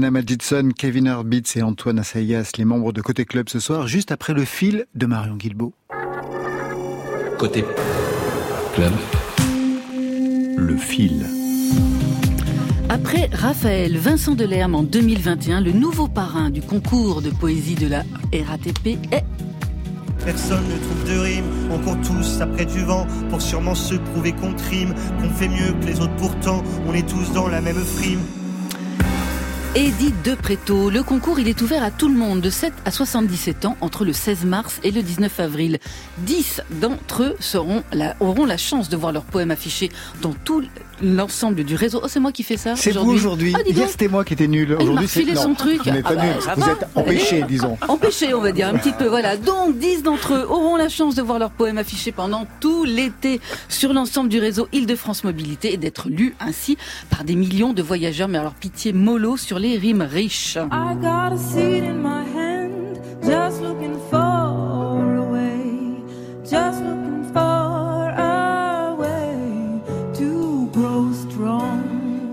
Anna Magidson, Kevin Herbitz et Antoine Assayas, les membres de Côté Club ce soir, juste après le fil de Marion Guilbeault. Côté club, le fil. Après Raphaël Vincent Delerme en 2021, le nouveau parrain du concours de poésie de la RATP est Personne ne trouve de rime, on court tous après du vent pour sûrement se prouver qu'on trime, qu'on fait mieux que les autres pourtant, on est tous dans la même frime. Edith de Préto. Le concours, il est ouvert à tout le monde de 7 à 77 ans entre le 16 mars et le 19 avril. 10 d'entre eux seront la- auront la chance de voir leur poème affiché dans tout l'ensemble du réseau. Oh, c'est moi qui fais ça C'est vous aujourd'hui. Ah, Hier donc. c'était moi qui étais nul. Aujourd'hui c'est non, son truc. Vous n'êtes Ah pas bah, nul. Vous va. êtes empêché, disons. Empêché, on va dire, un petit peu. Voilà. Donc, 10 d'entre eux auront la chance de voir leur poème affiché pendant tout l'été sur l'ensemble du réseau Île-de-France Mobilité et d'être lus ainsi par des millions de voyageurs. Mais alors, pitié mollo sur les rimes riches. I got a seed in my hand, just looking far away, just looking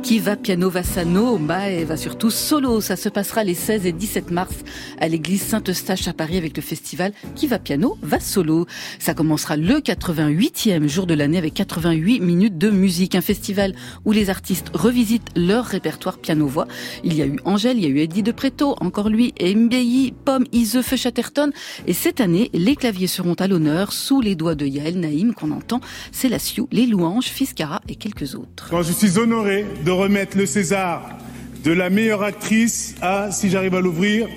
Qui va piano va sano, et va surtout solo. Ça se passera les 16 et 17 mars à l'église Saint-Eustache à Paris avec le festival Qui va piano va solo. Ça commencera le 88e jour de l'année avec 88 minutes de musique. Un festival où les artistes revisitent leur répertoire piano-voix. Il y a eu Angèle, il y a eu Eddie de Préto, encore lui, Mbei, Pomme, Ise, Feu Chatterton. Et cette année, les claviers seront à l'honneur sous les doigts de Yael Naïm qu'on entend. C'est la Sioux, les louanges, Fiscara et quelques autres. Quand je suis honoré de remettre le César de la meilleure actrice à, si j'arrive à l'ouvrir,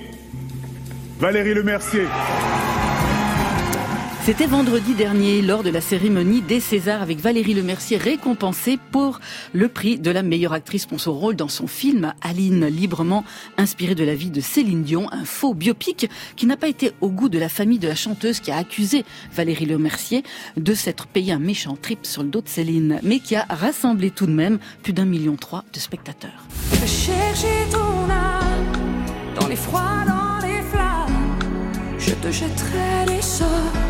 Valérie Lemercier. C'était vendredi dernier lors de la cérémonie des Césars avec Valérie Lemercier récompensée pour le prix de la meilleure actrice pour son rôle dans son film Aline, librement inspiré de la vie de Céline Dion, un faux biopic qui n'a pas été au goût de la famille de la chanteuse qui a accusé Valérie Lemercier de s'être payé un méchant trip sur le dos de Céline, mais qui a rassemblé tout de même plus d'un million trois de spectateurs. Chercher ton âme dans les froids, dans les flammes. Je te jetterai sorts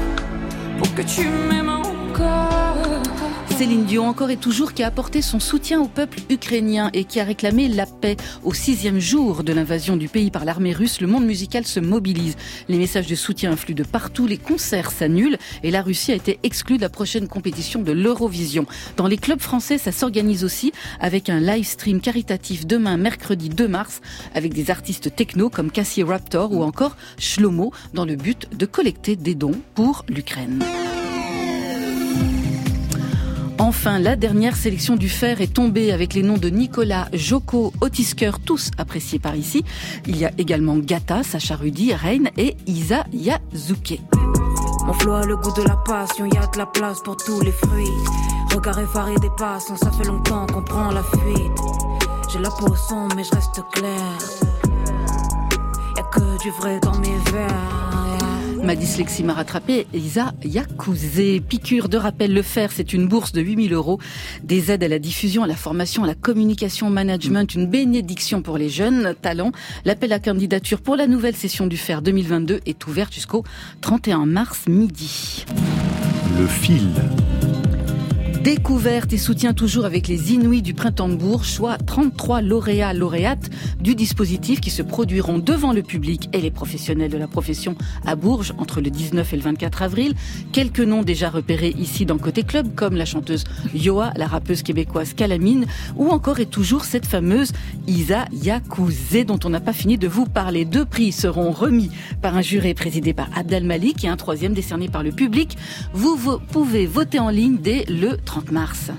pour que tu m'aimes encore. Céline Dion encore et toujours qui a apporté son soutien au peuple ukrainien et qui a réclamé la paix. Au sixième jour de l'invasion du pays par l'armée russe, le monde musical se mobilise. Les messages de soutien influent de partout, les concerts s'annulent et la Russie a été exclue de la prochaine compétition de l'Eurovision. Dans les clubs français, ça s'organise aussi avec un live stream caritatif demain, mercredi 2 mars, avec des artistes techno comme Cassie Raptor ou encore Shlomo dans le but de collecter des dons pour l'Ukraine. Enfin, la dernière sélection du fer est tombée avec les noms de Nicolas, Joko, Otisker, tous appréciés par ici. Il y a également Gata, Sacha Rudy, Reine et Isa Yazuke. Mon flow a le goût de la passion, y a de la place pour tous les fruits. Regard effaré des passants, ça fait longtemps qu'on prend la fuite. J'ai la peau sombre, mais je reste clair. Y'a que du vrai dans mes verres. Ma dyslexie m'a rattrapé. Isa Yakouzé. Piqûre de rappel, le fer, c'est une bourse de 8000 euros. Des aides à la diffusion, à la formation, à la communication, au management, une bénédiction pour les jeunes talents. L'appel à candidature pour la nouvelle session du fer 2022 est ouvert jusqu'au 31 mars midi. Le fil. Découverte et soutien toujours avec les Inuits du Printemps de Bourges, soit 33 lauréats, lauréates du dispositif qui se produiront devant le public et les professionnels de la profession à Bourges entre le 19 et le 24 avril. Quelques noms déjà repérés ici dans Côté Club, comme la chanteuse Yoa, la rappeuse québécoise Calamine, ou encore et toujours cette fameuse Isa Yakouzé dont on n'a pas fini de vous parler. Deux prix seront remis par un jury présidé par Abdel Malik et un troisième décerné par le public. Vous, vous pouvez voter en ligne dès le 30 mars.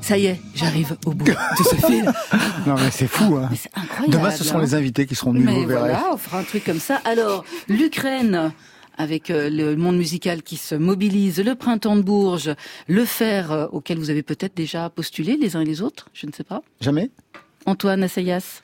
Ça y est, j'arrive au bout de ce film. Non mais c'est fou. Hein. incroyable, Demain, ce seront hein. les invités qui seront nuls, Mais voilà, on fera un truc comme ça. Alors, l'Ukraine, avec euh, le monde musical qui se mobilise, le printemps de Bourges, le fer euh, auquel vous avez peut-être déjà postulé les uns et les autres, je ne sais pas. Jamais Antoine Assayas,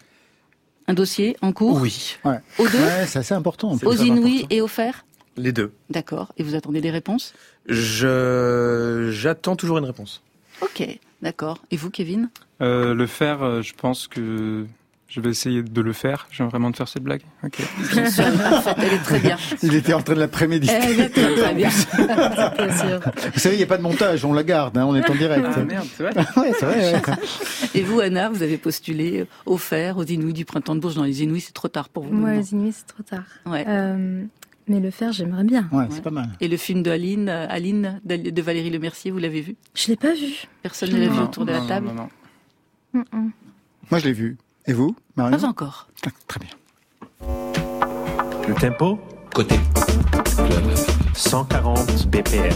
un dossier en cours Oui. Ouais. Aux deux Ouais, c'est assez important. Aux Inouïs et au fer Les deux. D'accord. Et vous attendez des réponses? Je j'attends toujours une réponse. Ok, d'accord. Et vous, Kevin? Euh, le faire, euh, je pense que je vais essayer de le faire. J'ai vraiment de faire cette blague. Ok. Bien sûr, parfaite, elle est très bien. Il était en train de la préméditer. Elle est très, bien. Vous savez, il n'y a pas de montage, on la garde, hein, on est en direct. Ah, merde, c'est vrai Ouais, c'est vrai. ouais. Et vous, Anna, vous avez postulé au fer, aux Inouïs du printemps de Bourges. Dans les Inouïs, c'est trop tard pour vous. Moi, les Inuits, c'est trop tard. Ouais. Euh, mais le faire, j'aimerais bien. Ouais, c'est pas mal. Et le film de Aline, Aline de Valérie Lemercier, vous l'avez vu? Je l'ai pas vu. Personne ne l'a vu Non, autour de la Non, table? non, non. Mm-mm. Moi, je l'ai vu. Et vous, Marion Pas encore. Ah, Très bien. Le tempo? Côté club. 140 BPM.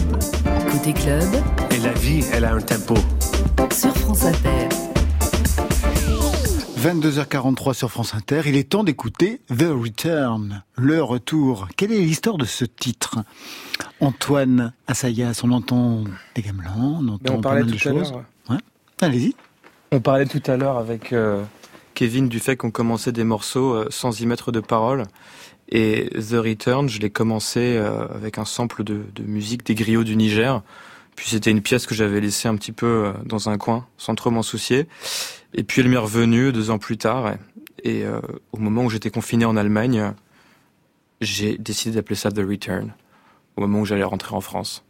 Côté club, Et la vie, elle a un tempo. sur France Inter. 22h43 sur France Inter, il est temps d'écouter The Return, le retour. Quelle est l'histoire de ce titre? Antoine Assayas, on entend des gamelans, on Ben, entend on pas parlait mal de tout choses. Ouais. Allez-y. On parlait tout à l'heure avec euh, Kevin du fait qu'on commençait des morceaux euh, sans y mettre de paroles. Et The Return, je l'ai commencé euh, avec un sample de, de musique des griots du Niger. Puis c'était une pièce que j'avais laissée un petit peu dans un coin, sans trop m'en soucier. Et puis elle m'est revenue deux ans plus tard. Et, euh, au moment où j'étais confiné en Allemagne, j'ai décidé d'appeler ça The Return. Au moment où j'allais rentrer en France.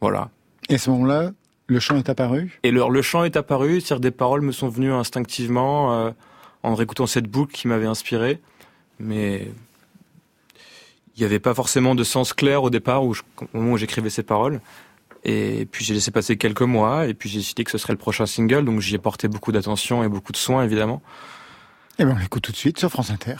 Voilà. Et à ce moment-là, le chant est apparu? Et le, le chant est apparu, c'est-à-dire des paroles me sont venues instinctivement euh, en réécoutant cette boucle qui m'avait inspiré. Mais il n'y avait pas forcément de sens clair au départ où je- au moment où j'écrivais ces paroles. Et puis j'ai laissé passer quelques mois et puis j'ai décidé que ce serait le prochain single, donc j'y ai porté beaucoup d'attention et beaucoup de soin évidemment. Eh bien, on l'écoute tout de suite sur France Inter.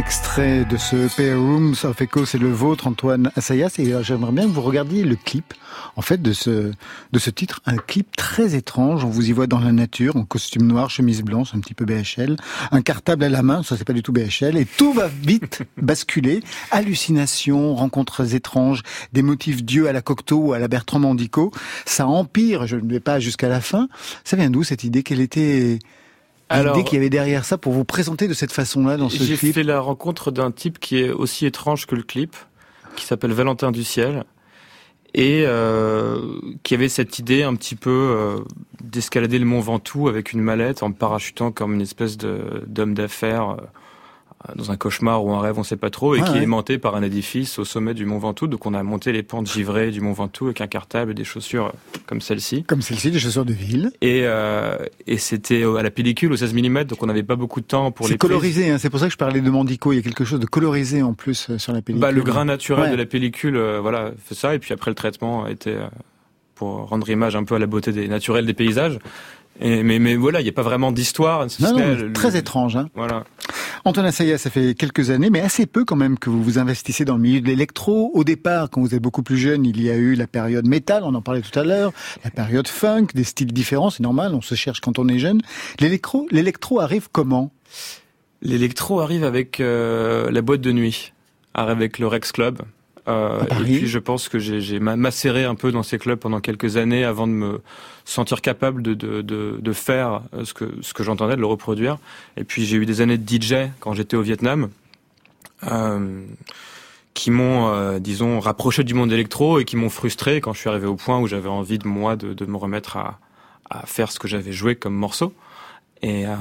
Extrait de ce EP Rooms of Echo, c'est le vôtre, Antoine Assayas. Et euh, j'aimerais bien que vous regardiez le clip, en fait, de ce, de ce titre. Un clip très étrange. On vous y voit dans la nature, en costume noir, chemise blanche, un petit peu BHL. Un cartable à la main, ça c'est pas du tout BHL. Et tout va vite basculer. Hallucinations, rencontres étranges, des motifs Dieu à la Cocteau ou à la Bertrand Mandico. Ça empire, je ne vais pas jusqu'à la fin. Ça vient d'où cette idée? Quelle était l'idée qu'il y avait derrière ça pour vous présenter de cette façon-là dans ce J'ai clip fait la rencontre d'un type qui est aussi étrange que le clip, qui s'appelle Valentin du Ciel, et euh, qui avait cette idée un petit peu euh, d'escalader le Mont Ventoux avec une mallette en parachutant comme une espèce d'homme d'affaires euh, dans un cauchemar ou un rêve, on sait pas trop, et Ouais, qui ouais. est aimanté par un édifice au sommet du Mont Ventoux. Donc on a monté les pentes givrées du Mont Ventoux avec un cartable et des chaussures euh, comme celle-ci. Comme celle-ci, des chaussures de ville. Et, euh, et c'était à la pellicule au 16 mm, donc on n'avait pas beaucoup de temps pour les C'est colorisé, hein, c'est pour ça que je parlais de Mandico. Il y a quelque chose de colorisé en plus euh, sur la pellicule. Bah, le grain naturel Ouais. de la pellicule, euh, voilà, fait ça. Et puis après, le traitement euh, pour rendre image un peu à la beauté des naturels des paysages. Et, mais, mais voilà, il n'y a pas vraiment d'histoire. le- très étrange. Hein. Voilà. Antoine Assayas, ça fait quelques années, mais assez peu quand même que vous vous investissez dans le milieu de l'électro. Au départ, quand vous êtes beaucoup plus jeune, il y a eu la période métal, on en parlait tout à l'heure, la période funk, des styles différents, c'est normal, on se cherche quand on est jeune. L'électro, l'électro arrive comment? L'électro arrive avec euh, la boîte de nuit, arrive avec le Rex Club. Euh, et puis je pense que j'ai j'ai ma- macéré un peu dans ces clubs pendant quelques années avant de me sentir capable de, de, de, de faire euh, ce que, ce que j'entendais, de le reproduire. Et puis j'ai eu des années de DJ quand j'étais au Vietnam. Euh, qui m'ont, euh, disons, rapproché du monde électro et qui m'ont frustré quand je suis arrivé au point où j'avais envie de moi de, de me remettre à, à faire ce que j'avais joué comme morceau. Et, euh,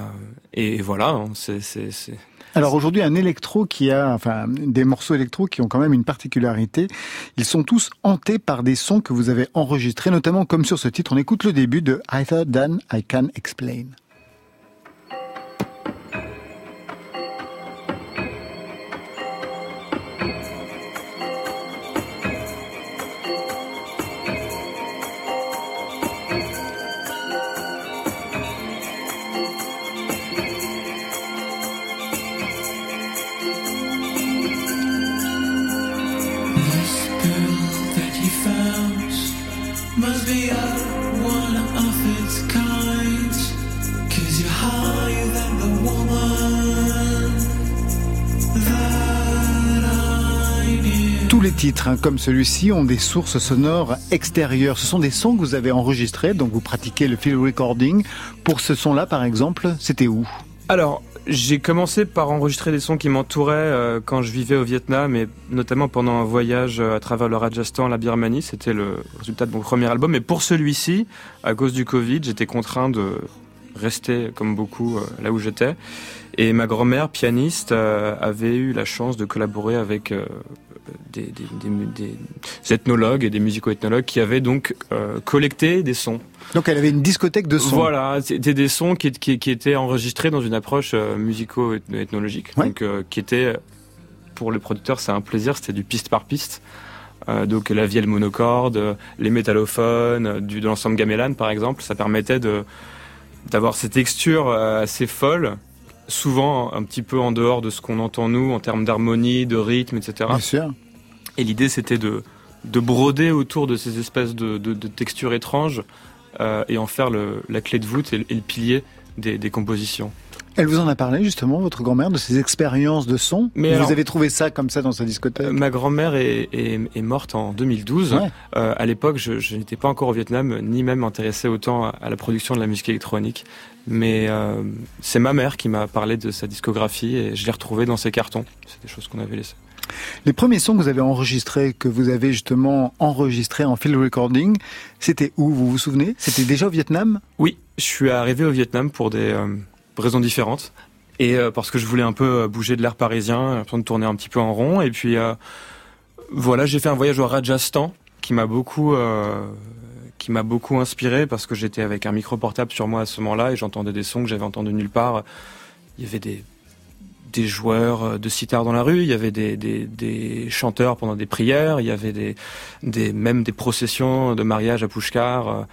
et voilà, hein, c'est, Alors aujourd'hui, un électro qui a, enfin, des morceaux électro qui ont quand même une particularité. Ils sont tous hantés par des sons que vous avez enregistrés, notamment comme sur ce titre. On écoute le début de Thought Than I Can Explain. Les titres, hein, comme celui-ci, ont des sources sonores extérieures. Ce sont des sons que vous avez enregistrés, donc vous pratiquez le field recording. Pour ce son-là, par exemple, c'était où? Alors, j'ai commencé par enregistrer des sons qui m'entouraient euh, quand je vivais au Vietnam et notamment pendant un voyage euh, à travers le Rajasthan, la Birmanie. C'était le résultat de mon premier album. Et pour celui-ci, à cause du Covid, j'étais contraint de rester, comme beaucoup, euh, là où j'étais. Et ma grand-mère, pianiste, avait eu la chance de collaborer avec des, des- des- des ethnologues et des musico-ethnologues qui avaient donc euh, collecté des sons. Donc elle avait une discothèque de sons. Voilà, c'était des sons qui, qui, qui étaient enregistrés dans une approche euh, musico-ethnologique. Donc, euh, qui était, pour le producteur, c'est un plaisir, c'était du piste par piste. Euh, donc, la vielle monocorde, les métallophones, du, de l'ensemble gamelan, par exemple, ça permettait de, d'avoir ces textures assez folles, souvent un petit peu en dehors de ce qu'on entend nous en termes d'harmonie, de rythme, etc. Bien sûr. Et l'idée, c'était de, de broder autour de ces espèces de, de, de textures étranges euh, et en faire le, la clé de voûte et, le- et le pilier des, des compositions. Elle vous en a parlé justement, votre grand-mère, de ses expériences de son? Mais vous alors- avez trouvé ça comme ça dans sa discothèque? Ma grand-mère est, est, est morte en 2012. Ouais. Euh, à l'époque, je, je n'étais pas encore au Vietnam, ni même intéressé autant à la production de la musique électronique. Mais euh, c'est ma mère qui m'a parlé de sa discographie et je l'ai retrouvée dans ses cartons. C'est des choses qu'on avait laissées. Les premiers sons que vous avez enregistrés, que vous avez justement enregistrés en field recording, c'était où? Vous vous souvenez? C'était déjà au Vietnam? Oui, je suis arrivé au Vietnam pour des euh, raisons différentes. Et euh, parce que je voulais un peu bouger de l'air parisien, de tourner un petit peu en rond. Et puis, Voilà, j'ai fait un voyage au Rajasthan qui m'a beaucoup, qui m'a beaucoup inspiré parce que j'étais avec un micro portable sur moi à ce moment-là et j'entendais des sons que j'avais entendus nulle part. Il y avait des des joueurs euh, de sitar dans la rue, il y avait des, des, chanteurs pendant des prières, il y avait des, des même des processions de mariage à Pushkar euh,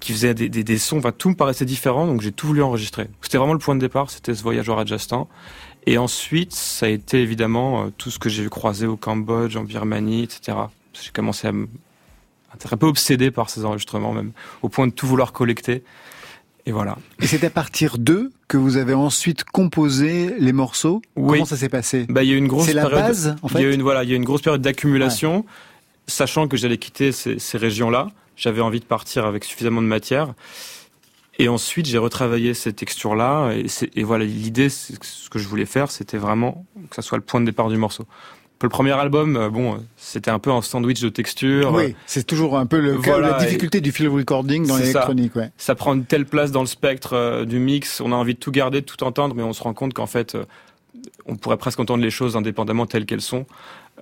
qui faisaient des, des, sons. Enfin, tout me paraissait différent, donc j'ai tout voulu enregistrer. C'était vraiment le point de départ, c'était ce voyage au Rajasthan. Et ensuite, ça a été évidemment euh, tout ce que j'ai croisé au Cambodge, en Birmanie, etc. J'ai commencé à un peu obsédé par ces enregistrements, même au point de tout vouloir collecter. Et voilà. Et c'est à partir d'eux que vous avez ensuite composé les morceaux? Oui. Comment ça s'est passé? Bah, il y a une grosse C'est la période. base, en Il y a fait? une voilà, il y a une grosse période d'accumulation, sachant que j'allais quitter ces, ces régions-là. J'avais envie de partir avec suffisamment de matière. Et ensuite, j'ai retravaillé ces textures-là. Et, et voilà, l'idée, ce que je voulais faire, c'était vraiment que ça soit le point de départ du morceau. Pour le premier album, euh, bon, euh, c'était un peu un sandwich de textures. Oui, c'est toujours un peu le, Voilà, la difficulté du field recording dans C'est ça. l'électronique. Ouais. ça prend une telle place dans le spectre euh, du mix, on a envie de tout garder, de tout entendre, mais on se rend compte qu'en fait, euh, on pourrait presque entendre les choses indépendamment telles qu'elles sont.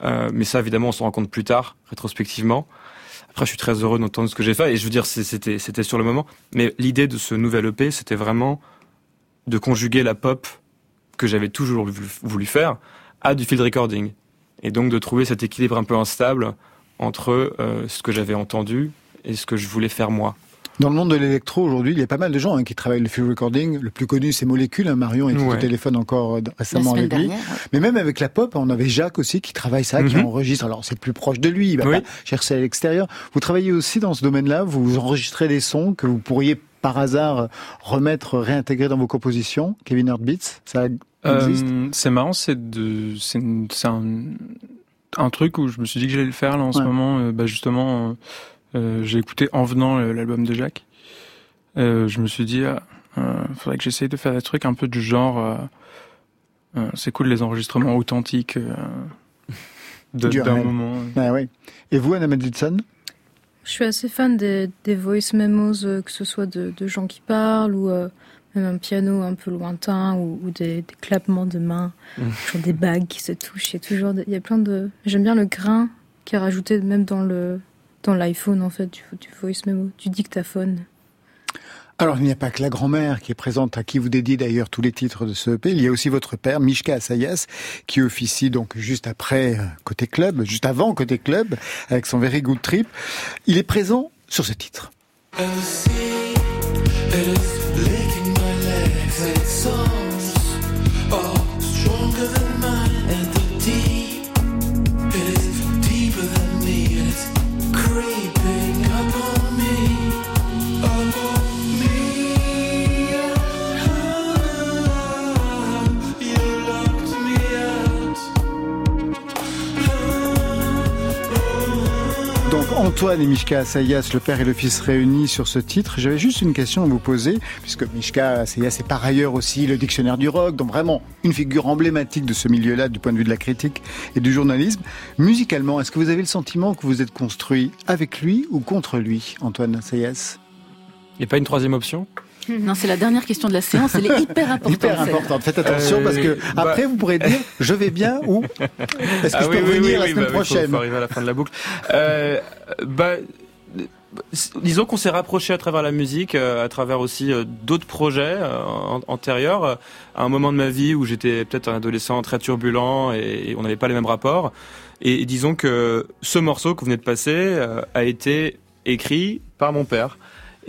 Euh, mais ça, évidemment, on se rend compte plus tard, rétrospectivement. Après, je suis très heureux d'entendre ce que j'ai fait, et je veux dire, c'était c'était sur le moment. Mais l'idée de ce nouvel EP, c'était vraiment de conjuguer la pop que j'avais toujours voulu faire à du field recording. Et donc de trouver cet équilibre un peu instable entre euh, ce que j'avais entendu et ce que je voulais faire moi. Dans le monde de l'électro aujourd'hui, il y a pas mal de gens hein, qui travaillent le field recording. Le plus connu, c'est Molécule. Hein, Marion était Ouais. au téléphone encore euh, récemment avec lui. dernière, ouais. Mais même avec la pop, on avait Jacques aussi qui travaille ça, qui Mhm. enregistre. Alors c'est plus proche de lui, il va Oui. pas chercher à l'extérieur. Vous travaillez aussi dans ce domaine-là. Vous enregistrez des sons que vous pourriez par hasard remettre, réintégrer dans vos compositions. Kevin Heartbeats, ça. Euh, c'est marrant, c'est de, c'est, une- c'est un, un truc où je me suis dit que j'allais le faire là en ce moment. Euh, bah justement, euh, euh, j'ai écouté en venant l'album de Jacques. Euh, je me suis dit, ah, euh, faudrait que j'essaye de faire des trucs un peu du genre. euh, euh, c'est cool les enregistrements authentiques euh, d'un moment. Ah ouais. Et vous, Anna Madison? Je suis assez fan des, des voice memos, euh, que ce soit de, de gens qui parlent ou euh, même un piano un peu lointain ou, ou des, des clappements de mains, toujours des bagues qui se touchent. Il y a toujours, il y a plein de. J'aime bien le grain qui est rajouté même dans le dans l'iPhone en fait du, du voice memo, du dictaphone. Alors, il n'y a pas que la grand-mère qui est présente, à qui vous dédiez d'ailleurs tous les titres de ce EP. Il y a aussi votre père, Mishka Assayas, qui officie donc juste après euh, Côté Club, juste avant Côté Club, avec son Very Good Trip. Il est présent sur ce titre. Antoine et Mishka Assayas, le père et le fils réunis sur ce titre. J'avais juste une question à vous poser, puisque Mishka Assayas est par ailleurs aussi le dictionnaire du rock, donc vraiment une figure emblématique de ce milieu-là du point de vue de la critique et du journalisme. Musicalement, est-ce que vous avez le sentiment que vous êtes construit avec lui ou contre lui, Antoine Assayas? A pas une troisième option? Non, c'est la dernière question de la séance. Elle est hyper importante. Hyper importante. Faites attention Euh, parce que bah- après vous pourrez dire je vais bien ou est-ce que Ah je oui, peux oui, revenir oui, la oui, semaine bah oui, faut- prochaine faut arriver à la fin de la boucle. Euh, bah, disons qu'on s'est rapproché à travers la musique, euh, à travers aussi d'autres projets an- antérieurs, à un moment de ma vie où j'étais peut-être un adolescent très turbulent et, on n'avait pas les mêmes rapports. Et, disons que ce morceau que vous venez de passer a été écrit par mon père.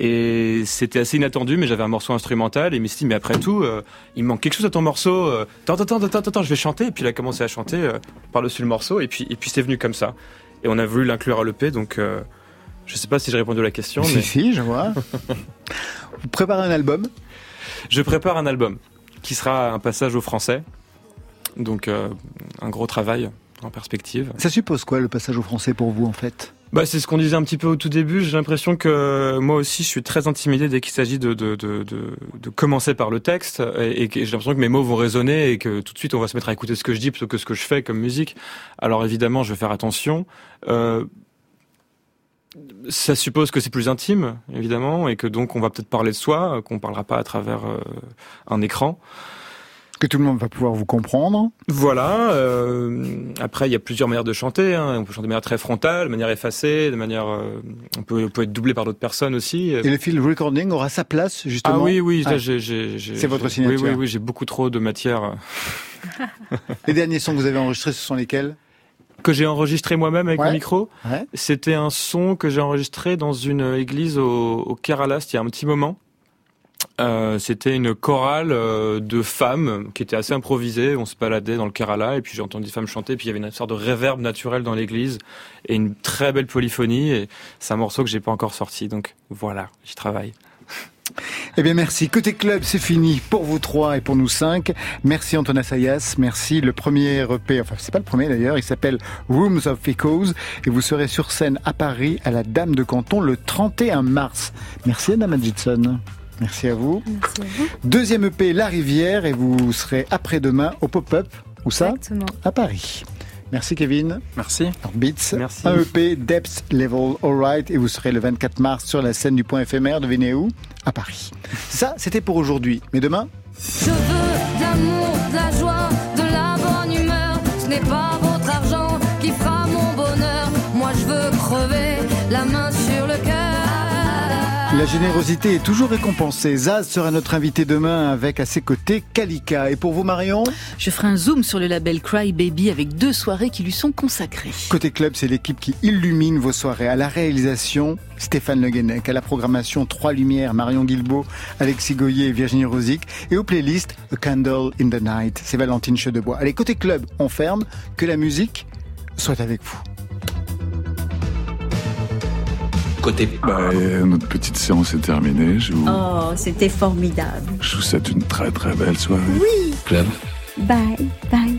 Et c'était assez inattendu, mais j'avais un morceau instrumental et il me dit mais après tout, euh, il manque quelque chose à ton morceau. euh, Attends, attends, attends, attends, attends, je vais chanter. Et puis il a commencé à chanter euh, par-dessus le morceau et puis et puis c'est venu comme ça. Et on a voulu l'inclure à l'EP, donc euh, je sais pas si j'ai répondu à la question, Si, mais si, je vois. vous préparez un album? Je prépare un album qui sera un passage au français, donc un gros travail en perspective. Ça suppose quoi le passage au français pour vous en fait? Bah, c'est ce qu'on disait un petit peu au tout début. J'ai l'impression que moi aussi, je suis très intimidé dès qu'il s'agit de, de, de, de, commencer par le texte et, et j'ai l'impression que mes mots vont résonner et que tout de suite, on va se mettre à écouter ce que je dis plutôt que ce que je fais comme musique. Alors évidemment, je vais faire attention. Euh, ça suppose que c'est plus intime, évidemment, et que donc on va peut-être parler de soi, qu'on parlera pas à travers euh, un écran. Que tout le monde va pouvoir vous comprendre. Voilà. euh, après, il y a plusieurs manières de chanter. hein. On peut chanter de manière très frontale, de manière effacée, de manière. euh, on peut, on peut être doublé par d'autres personnes aussi. Et le field recording aura sa place justement? Ah oui, oui, Ah. C'est votre signature. Oui, oui, oui, j'ai beaucoup trop de matière Les derniers sons que vous avez enregistrés, ce sont lesquels? Que j'ai enregistré moi-même avec Ouais. le micro. Ouais. C'était un son que j'ai enregistré dans une église au, au Kerala, c'était il y a un petit moment. Euh, c'était une chorale euh, de femmes qui était assez improvisée. On se baladait dans le Kerala et puis j'ai entendu des femmes chanter. Puis il y avait une sorte de réverb naturel dans l'église et une très belle polyphonie. Et c'est un morceau que j'ai pas encore sorti. Donc voilà, j'y travaille. Eh bien, merci. Côté club, c'est fini pour vous trois et pour nous cinq. Merci Antoine Assayas. Merci. Le premier EP, enfin, c'est pas le premier d'ailleurs, il s'appelle Rooms of Echoes et vous serez sur scène à Paris à la Dame de Canton le 31 mars. Merci Anna Magidson. Merci à vous. Deuxième EP, La Rivière et vous serez après-demain au pop-up. Où ça Exactement. À Paris. Merci Kevin. Merci. Beats. Merci. Un EP Depth Level Alright et vous serez le 24 mars sur la scène du point éphémère de où? À Paris. Ça, c'était pour aujourd'hui. Mais demain, Je veux de l'amour, de la joie, de la bonne humeur. Ce n'est pas la générosité est toujours récompensée. Zaz sera notre invité demain avec à ses côtés Kalika. Et pour vous Marion Je ferai un zoom sur le label Cry Baby avec deux soirées qui lui sont consacrées. Côté club, c'est l'équipe qui illumine vos soirées. À la réalisation, Stéphane Le Guenec. À la programmation, Trois Lumières, Marion Guilbeault, Alexis Goyer et Virginie Rosic. Et aux playlists, A Candle in the Night, c'est Valentine Chedebois. Allez, côté club, on ferme. Que la musique soit avec vous. Côté. Bah, euh, notre petite séance est terminée. Je vous, Oh, c'était formidable. je vous souhaite une très très belle soirée. Oui. Club. Bye, bye.